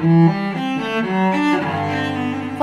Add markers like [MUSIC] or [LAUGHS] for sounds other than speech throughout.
Música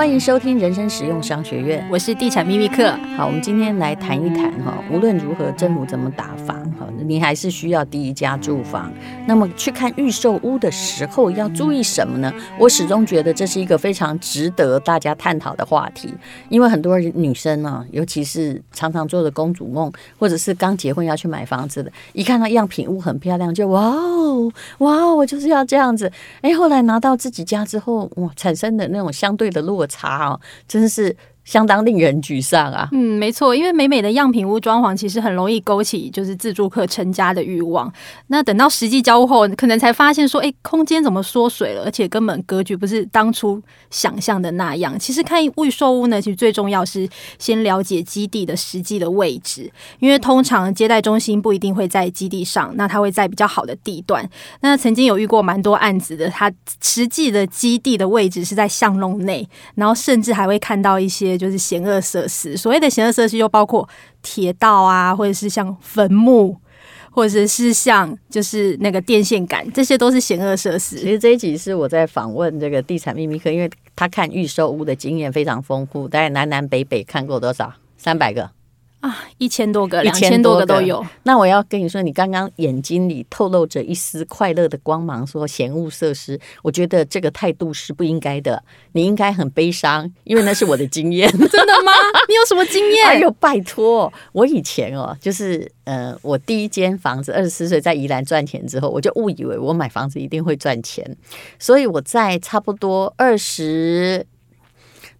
欢迎收听人生实用商学院，我是地产秘密客。好，我们今天来谈一谈哈，无论如何，政府怎么打房哈，你还是需要第一家住房。那么去看预售屋的时候要注意什么呢？我始终觉得这是一个非常值得大家探讨的话题，因为很多女生呢，尤其是常常做的公主梦，或者是刚结婚要去买房子的，一看到样品屋很漂亮，就哇哦哇哦，我就是要这样子。哎，后来拿到自己家之后，哇，产生的那种相对的落。差啊，真是。相当令人沮丧啊！嗯，没错，因为美美的样品屋装潢其实很容易勾起就是自住客成家的欲望。那等到实际交屋后，可能才发现说，哎，空间怎么缩水了？而且根本格局不是当初想象的那样。其实看预售屋呢，其实最重要是先了解基地的实际的位置，因为通常接待中心不一定会在基地上，那它会在比较好的地段。那曾经有遇过蛮多案子的，它实际的基地的位置是在巷弄内，然后甚至还会看到一些。就是险恶设施，所谓的险恶设施又包括铁道啊，或者是像坟墓，或者是像就是那个电线杆，这些都是险恶设施。其实这一集是我在访问这个地产秘密课，因为他看预售屋的经验非常丰富，大概南南北北看过多少？三百个。啊，一千多个，两千多个都有。那我要跟你说，你刚刚眼睛里透露着一丝快乐的光芒，说嫌恶设施，我觉得这个态度是不应该的。你应该很悲伤，因为那是我的经验。[LAUGHS] 真的吗？你有什么经验？哎呦，拜托，我以前哦，就是呃，我第一间房子，二十四岁在宜兰赚钱之后，我就误以为我买房子一定会赚钱，所以我在差不多二十，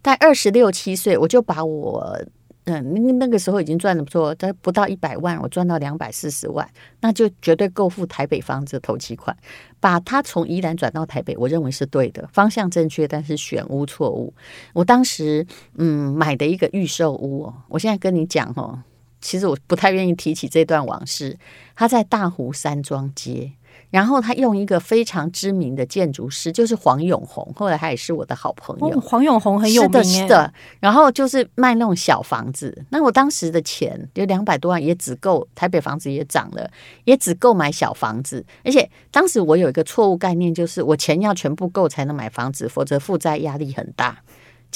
在二十六七岁，我就把我。嗯，那那个时候已经赚的不错，但不到一百万，我赚到两百四十万，那就绝对够付台北房子的头期款。把它从宜兰转到台北，我认为是对的，方向正确，但是选屋错误。我当时嗯买的一个预售屋，我现在跟你讲哦，其实我不太愿意提起这段往事。它在大湖山庄街。然后他用一个非常知名的建筑师，就是黄永红，后来他也是我的好朋友。哦、黄永红很有名，是的，是的。然后就是卖那种小房子，那我当时的钱就两百多万，也只够台北房子也涨了，也只够买小房子。而且当时我有一个错误概念，就是我钱要全部够才能买房子，否则负债压力很大。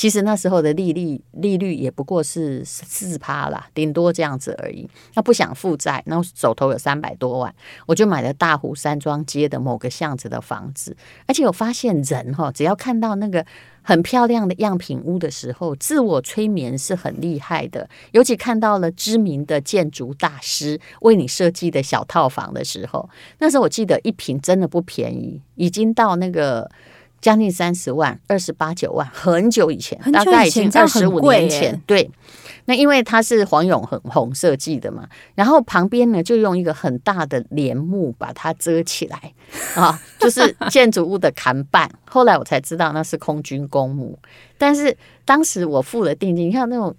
其实那时候的利率利率也不过是四趴啦，顶多这样子而已。那不想负债，然后手头有三百多万，我就买了大湖山庄街的某个巷子的房子。而且我发现人哈，只要看到那个很漂亮的样品屋的时候，自我催眠是很厉害的。尤其看到了知名的建筑大师为你设计的小套房的时候，那时候我记得一坪真的不便宜，已经到那个。将近三十万，二十八九万，很久以前，以前，大概已经二十五年前。对，那因为它是黄永恒红设计的嘛，然后旁边呢就用一个很大的帘幕把它遮起来啊，就是建筑物的看板。后来我才知道那是空军公墓，但是当时我付了定金，你看那种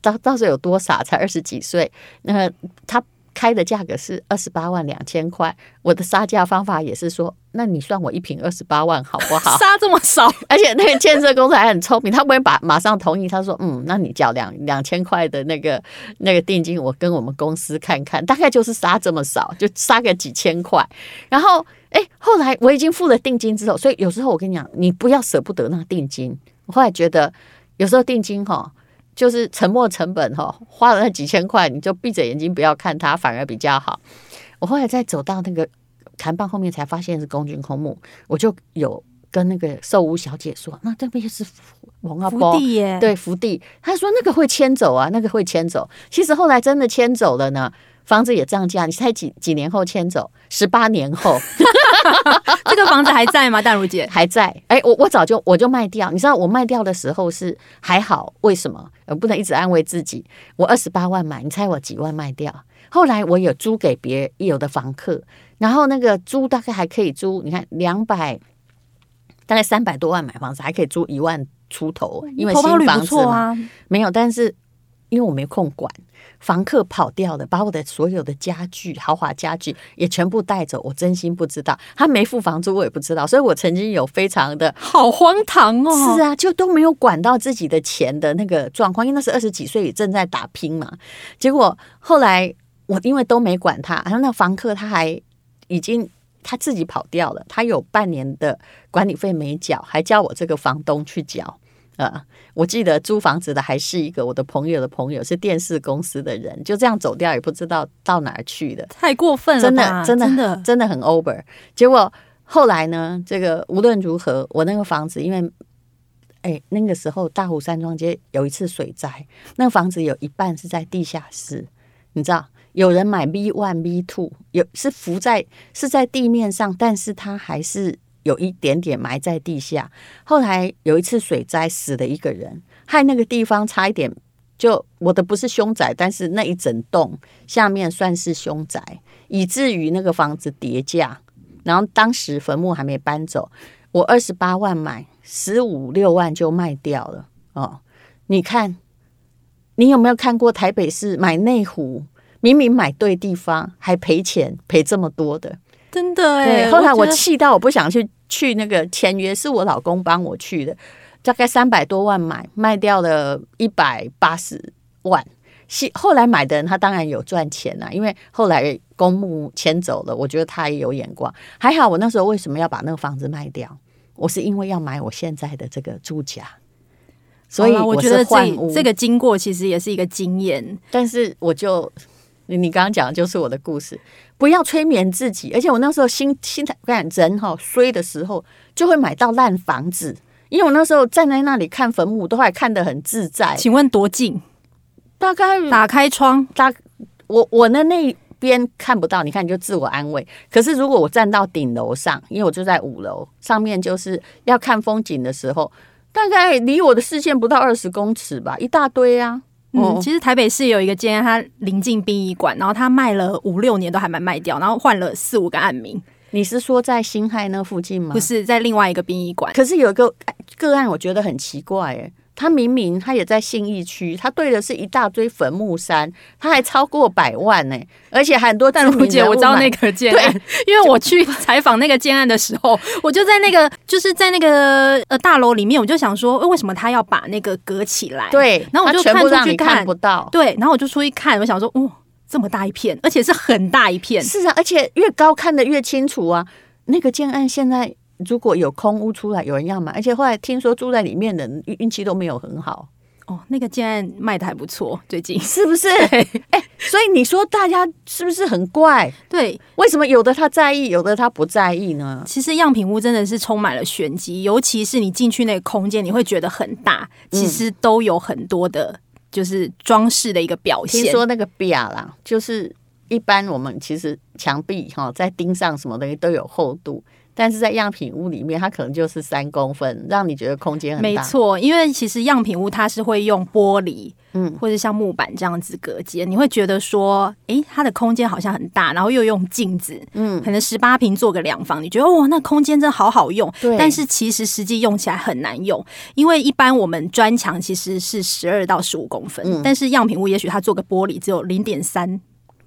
到到时候有多傻，才二十几岁，那他。开的价格是二十八万两千块，我的杀价方法也是说，那你算我一瓶二十八万好不好？[LAUGHS] 杀这么少，[LAUGHS] 而且那个建设公司还很聪明，他不会把马上同意，他说，嗯，那你交两两千块的那个那个定金，我跟我们公司看看，大概就是杀这么少，就杀个几千块。然后，哎，后来我已经付了定金之后，所以有时候我跟你讲，你不要舍不得那个定金。我后来觉得，有时候定金哈。就是沉没成本哈，花了那几千块，你就闭着眼睛不要看它，反而比较好。我后来再走到那个谈判后面，才发现是公军空墓，我就有跟那个售屋小姐说：“那这边是王阿波，福地耶，对，福地。”她说：“那个会迁走啊，那个会迁走。”其实后来真的迁走了呢。房子也涨价，你猜几几年后迁走？十八年后，[LAUGHS] 这个房子还在吗？淡如姐 [LAUGHS] 还在。哎，我我早就我就卖掉。你知道我卖掉的时候是还好，为什么？我不能一直安慰自己。我二十八万买，你猜我几万卖掉？后来我有租给别人有的房客，然后那个租大概还可以租，你看两百，大概三百多万买房子还可以租一万出头，因为新房子嘛，啊、没有，但是因为我没空管。房客跑掉了，把我的所有的家具、豪华家具也全部带走。我真心不知道，他没付房租，我也不知道。所以我曾经有非常的好荒唐哦。是啊，就都没有管到自己的钱的那个状况，因为那是二十几岁正在打拼嘛。结果后来我因为都没管他，然后那房客他还已经。他自己跑掉了，他有半年的管理费没缴，还叫我这个房东去缴。呃，我记得租房子的还是一个我的朋友的朋友，是电视公司的人，就这样走掉，也不知道到哪儿去的，太过分了，真的，真的，真的，真的很 over。结果后来呢，这个无论如何，我那个房子，因为哎，那个时候大湖山庄街有一次水灾，那个房子有一半是在地下室，你知道，有人买 B one B two，有是浮在是在地面上，但是它还是。有一点点埋在地下，后来有一次水灾死了一个人，害那个地方差一点就我的不是凶宅，但是那一整栋下面算是凶宅，以至于那个房子跌价，然后当时坟墓还没搬走，我二十八万买，十五六万就卖掉了哦。你看，你有没有看过台北市买内湖，明明买对地方还赔钱赔这么多的？真的哎，后来我气到我不想去去那个签约，是我老公帮我去的，大概三百多万买，卖掉了一百八十万。后来买的人他当然有赚钱啦，因为后来公墓迁走了，我觉得他也有眼光。还好我那时候为什么要把那个房子卖掉？我是因为要买我现在的这个住家，所以我觉得这这个经过其实也是一个经验，但是我就。你刚刚讲的就是我的故事，不要催眠自己。而且我那时候心心态，我讲人哈衰的时候就会买到烂房子，因为我那时候站在那里看坟墓，都还看得很自在。请问多近？大概打开窗，大我我的那边看不到，你看你就自我安慰。可是如果我站到顶楼上，因为我就在五楼上面，就是要看风景的时候，大概离我的视线不到二十公尺吧，一大堆啊。嗯，其实台北市有一个间，它临近殡仪馆，然后它卖了五六年都还没卖掉，然后换了四五个案名。你是说在辛亥那附近吗？不是，在另外一个殡仪馆。可是有一个个案，我觉得很奇怪，哎。他明明他也在信义区，他对的是一大堆坟墓山，他还超过百万呢，而且很多。但姐，我知道那个建案，对，[LAUGHS] 因为我去采访那个建案的时候，[LAUGHS] 我就在那个就是在那个呃大楼里面，我就想说，为什么他要把那个隔起来？对，然后我就看出去看，看不到。对，然后我就出去看，我想说，哦，这么大一片，而且是很大一片。是啊，而且越高看得越清楚啊。那个建案现在。如果有空屋出来，有人要买，而且后来听说住在里面的人运气都没有很好哦。那个竟然卖的还不错，最近是不是？[LAUGHS] 哎、欸，所以你说大家是不是很怪？对，为什么有的他在意，有的他不在意呢？其实样品屋真的是充满了玄机，尤其是你进去那个空间，你会觉得很大，其实都有很多的，就是装饰的一个表现。听说那个壁啦，就是一般我们其实墙壁哈，在钉上什么东西都有厚度。但是在样品屋里面，它可能就是三公分，让你觉得空间很大。没错，因为其实样品屋它是会用玻璃，嗯，或者像木板这样子隔间，你会觉得说，诶，它的空间好像很大，然后又用镜子，嗯，可能十八平做个两房，你觉得哇，那空间真好好用。对。但是其实实际用起来很难用，因为一般我们砖墙其实是十二到十五公分，嗯，但是样品屋也许它做个玻璃只有零点三。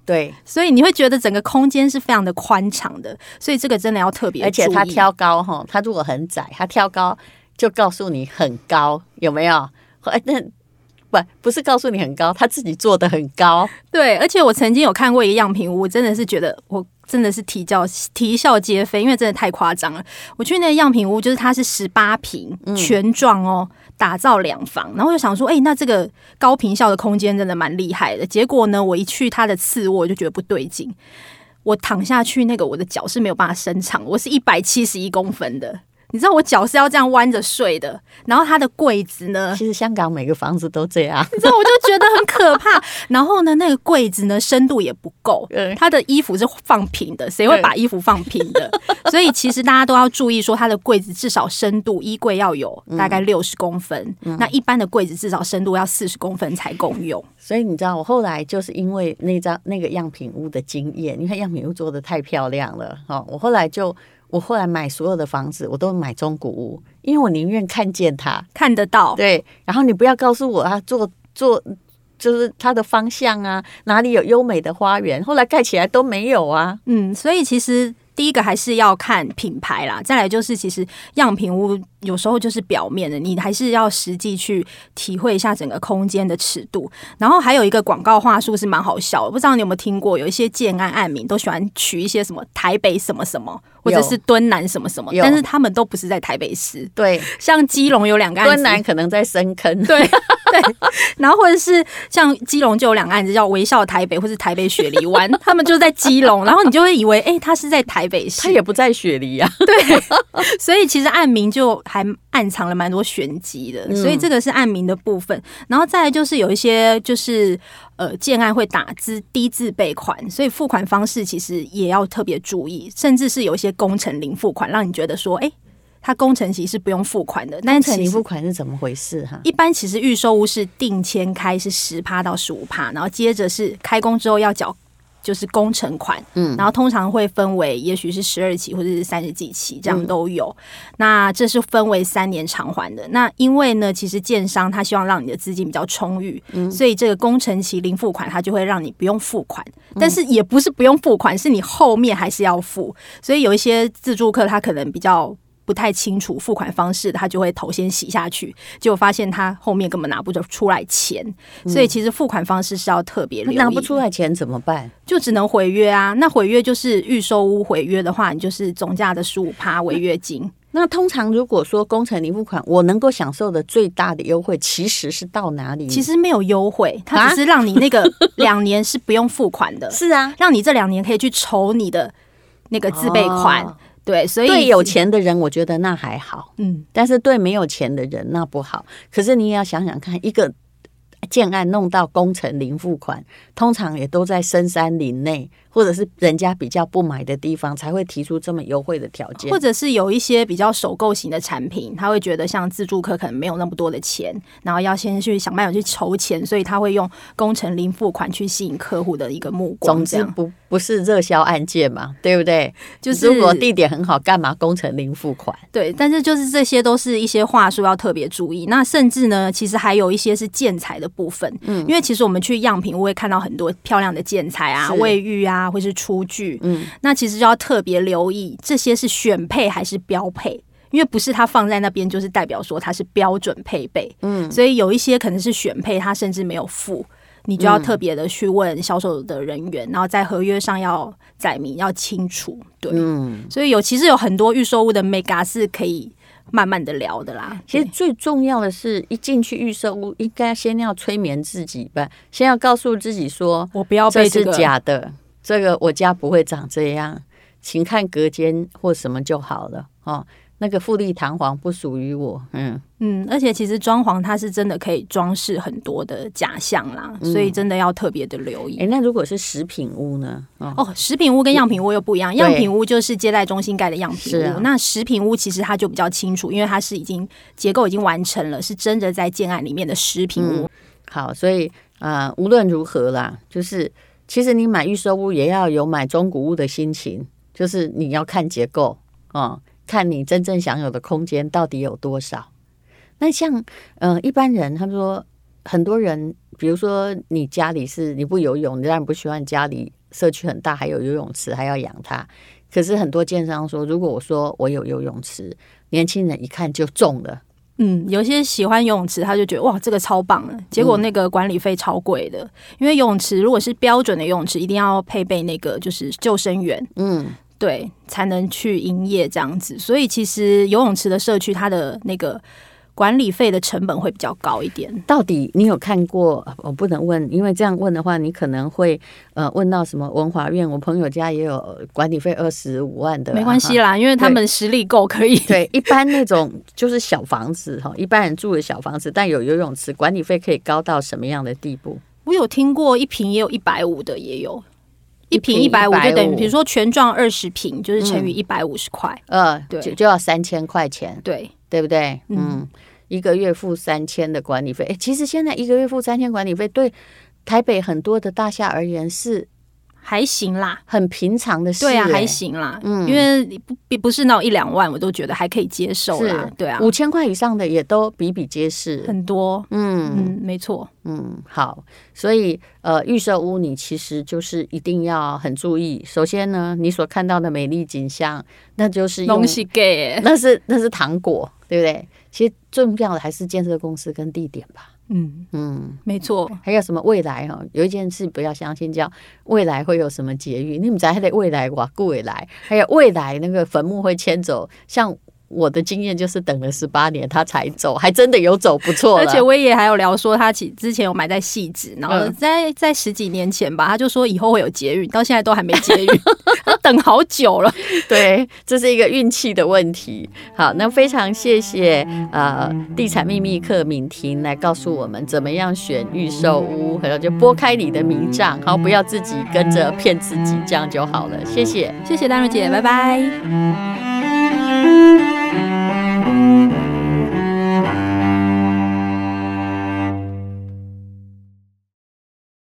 对，所以你会觉得整个空间是非常的宽敞的，所以这个真的要特别。而且它挑高哈，它如果很窄，它挑高就告诉你很高，有没有？哎，那不不是告诉你很高，他自己做的很高。对，而且我曾经有看过一个样品屋，我真的是觉得我真的是啼叫啼笑皆非，因为真的太夸张了。我去那个样品屋，就是它是十八平全幢哦。嗯打造两房，然后我就想说，哎、欸，那这个高坪效的空间真的蛮厉害的。结果呢，我一去他的次卧，我就觉得不对劲。我躺下去，那个我的脚是没有办法伸长，我是一百七十一公分的。你知道我脚是要这样弯着睡的，然后他的柜子呢？其实香港每个房子都这样，你知道我就觉得很可怕。然后呢，那个柜子呢，深度也不够，[LAUGHS] 他的衣服是放平的，谁会把衣服放平的？所以其实大家都要注意，说他的柜子至少深度，衣柜要有大概六十公分，嗯，那一般的柜子至少深度要四十公分才够用。所以你知道，我后来就是因为那张那个样品屋的经验，你看样品屋做的太漂亮了，哈，我后来就。我后来买所有的房子，我都买中古屋，因为我宁愿看见它，看得到。对，然后你不要告诉我啊，做做就是它的方向啊，哪里有优美的花园，后来盖起来都没有啊。嗯，所以其实第一个还是要看品牌啦，再来就是其实样品屋有时候就是表面的，你还是要实际去体会一下整个空间的尺度。然后还有一个广告话术是蛮好笑的，不知道你有没有听过？有一些建案案名都喜欢取一些什么台北什么什么，或者是敦南什么什么，但是他们都不是在台北市。对，像基隆有两个案子，敦南可能在深坑。对对，[LAUGHS] 然后或者是像基隆就有两个案子叫微笑台北，或是台北雪梨湾，他们就在基隆，然后你就会以为哎，他是在台北市，他也不在雪梨啊。[LAUGHS] 对，所以其实案名就还暗藏了蛮多玄机的，所以这个是案名的部分。然后再来就是有一些就是呃建案会打资低自备款，所以付款方式其实也要特别注意，甚至是有一些工程零付款，让你觉得说哎。它工程其实是不用付款的，但是你付款是怎么回事哈？一般其实预售屋是定签开是十趴到十五趴，然后接着是开工之后要缴就是工程款，嗯，然后通常会分为也许是十二期或者是三十几期这样都有。嗯、那这是分为三年偿还的。那因为呢，其实建商他希望让你的资金比较充裕，嗯，所以这个工程期零付款，他就会让你不用付款，但是也不是不用付款，是你后面还是要付。所以有一些自住客他可能比较。不太清楚付款方式，他就会头先洗下去，结果发现他后面根本拿不出来钱，嗯、所以其实付款方式是要特别留意。拿不出来钱怎么办？就只能毁约啊！那毁约就是预售屋毁约的话，你就是总价的十五趴违约金。[LAUGHS] 那通常如果说工程零付款，我能够享受的最大的优惠，其实是到哪里？其实没有优惠，它只是让你那个 [LAUGHS] 两年是不用付款的。是啊，让你这两年可以去筹你的那个自备款。哦对，所以对有钱的人，我觉得那还好，嗯，但是对没有钱的人那不好。可是你也要想想看，一个建案弄到工程零付款，通常也都在深山林内。或者是人家比较不买的地方，才会提出这么优惠的条件。或者是有一些比较首购型的产品，他会觉得像自助客可能没有那么多的钱，然后要先去想办法去筹钱，所以他会用工程零付款去吸引客户的一个目光。总之不不是热销案件嘛，对不对？就是如果地点很好，干嘛工程零付款？对，但是就是这些都是一些话术要特别注意。那甚至呢，其实还有一些是建材的部分，嗯，因为其实我们去样品屋会看到很多漂亮的建材啊，卫浴啊。或是出具，嗯，那其实就要特别留意这些是选配还是标配，因为不是它放在那边就是代表说它是标准配备，嗯，所以有一些可能是选配，它甚至没有付，你就要特别的去问销售的人员，然后在合约上要载明要清楚，对，嗯，所以有其实有很多预售屋的 mega 是可以慢慢的聊的啦。其实最重要的是一进去预售屋，应该先要催眠自己吧，先要告诉自己说，我不要被这是假的。这个我家不会长这样，请看隔间或什么就好了哦。那个富丽堂皇不属于我，嗯嗯。而且其实装潢它是真的可以装饰很多的假象啦，嗯、所以真的要特别的留意。哎，那如果是食品屋呢？哦，哦实品屋跟样品屋又不一样。样品屋就是接待中心盖的样品屋，啊、那食品屋其实它就比较清楚，因为它是已经结构已经完成了，是真的在建案里面的食品屋。嗯、好，所以啊、呃，无论如何啦，就是。其实你买预售屋也要有买中古屋的心情，就是你要看结构哦，看你真正享有的空间到底有多少。那像嗯、呃、一般人，他说很多人，比如说你家里是你不游泳，你当然不喜欢家里社区很大还有游泳池还要养它。可是很多建商说，如果我说我有游泳池，年轻人一看就中了。嗯，有些喜欢游泳池，他就觉得哇，这个超棒了。结果那个管理费超贵的，嗯、因为游泳池如果是标准的游泳池，一定要配备那个就是救生员，嗯，对，才能去营业这样子。所以其实游泳池的社区，它的那个。管理费的成本会比较高一点。到底你有看过？我不能问，因为这样问的话，你可能会呃问到什么文华苑。我朋友家也有管理费二十五万的，没关系啦，因为他们实力够，可以。对，一般那种就是小房子哈，一般人住的小房子，但有游泳池，管理费可以高到什么样的地步？我有听过一平也有一百五的，也有一瓶一百五，就等于比如说全幢二十瓶，就是乘以一百五十块，呃，对，就就要三千块钱，对。对不对？嗯，一个月付三千的管理费。哎，其实现在一个月付三千管理费，对台北很多的大厦而言是还行啦，很平常的事，欸。对啊，还行啦。嗯，因为不不不是那种一两万，我都觉得还可以接受啦。对啊，五千块以上的也都比比皆是，很多。嗯嗯，没错。嗯，好。所以呃，预售屋你其实就是一定要很注意。首先呢，你所看到的美丽景象，那就是东西给，那是那是糖果，对不对？其实重要的还是建设公司跟地点吧。嗯嗯，没错。还有什么未来哈？有一件事不要相信，叫未来会有什么劫狱？你们在还得未来哇，过未来，还有未来那个坟墓会迁走，像。我的经验就是等了十八年他才走，还真的有走，不错。而且威爷还有聊说，他其之前有买在汐止，然后在在十几年前吧，他就说以后会有捷运，到现在都还没捷运，[LAUGHS] 等好久了。对，这是一个运气的问题。好，那非常谢谢呃地产秘密客敏婷来告诉我们怎么样选预售屋，然后就拨开你的迷障，好，不要自己跟着骗自己，这样就好了。谢谢，谢谢丹如姐，拜拜。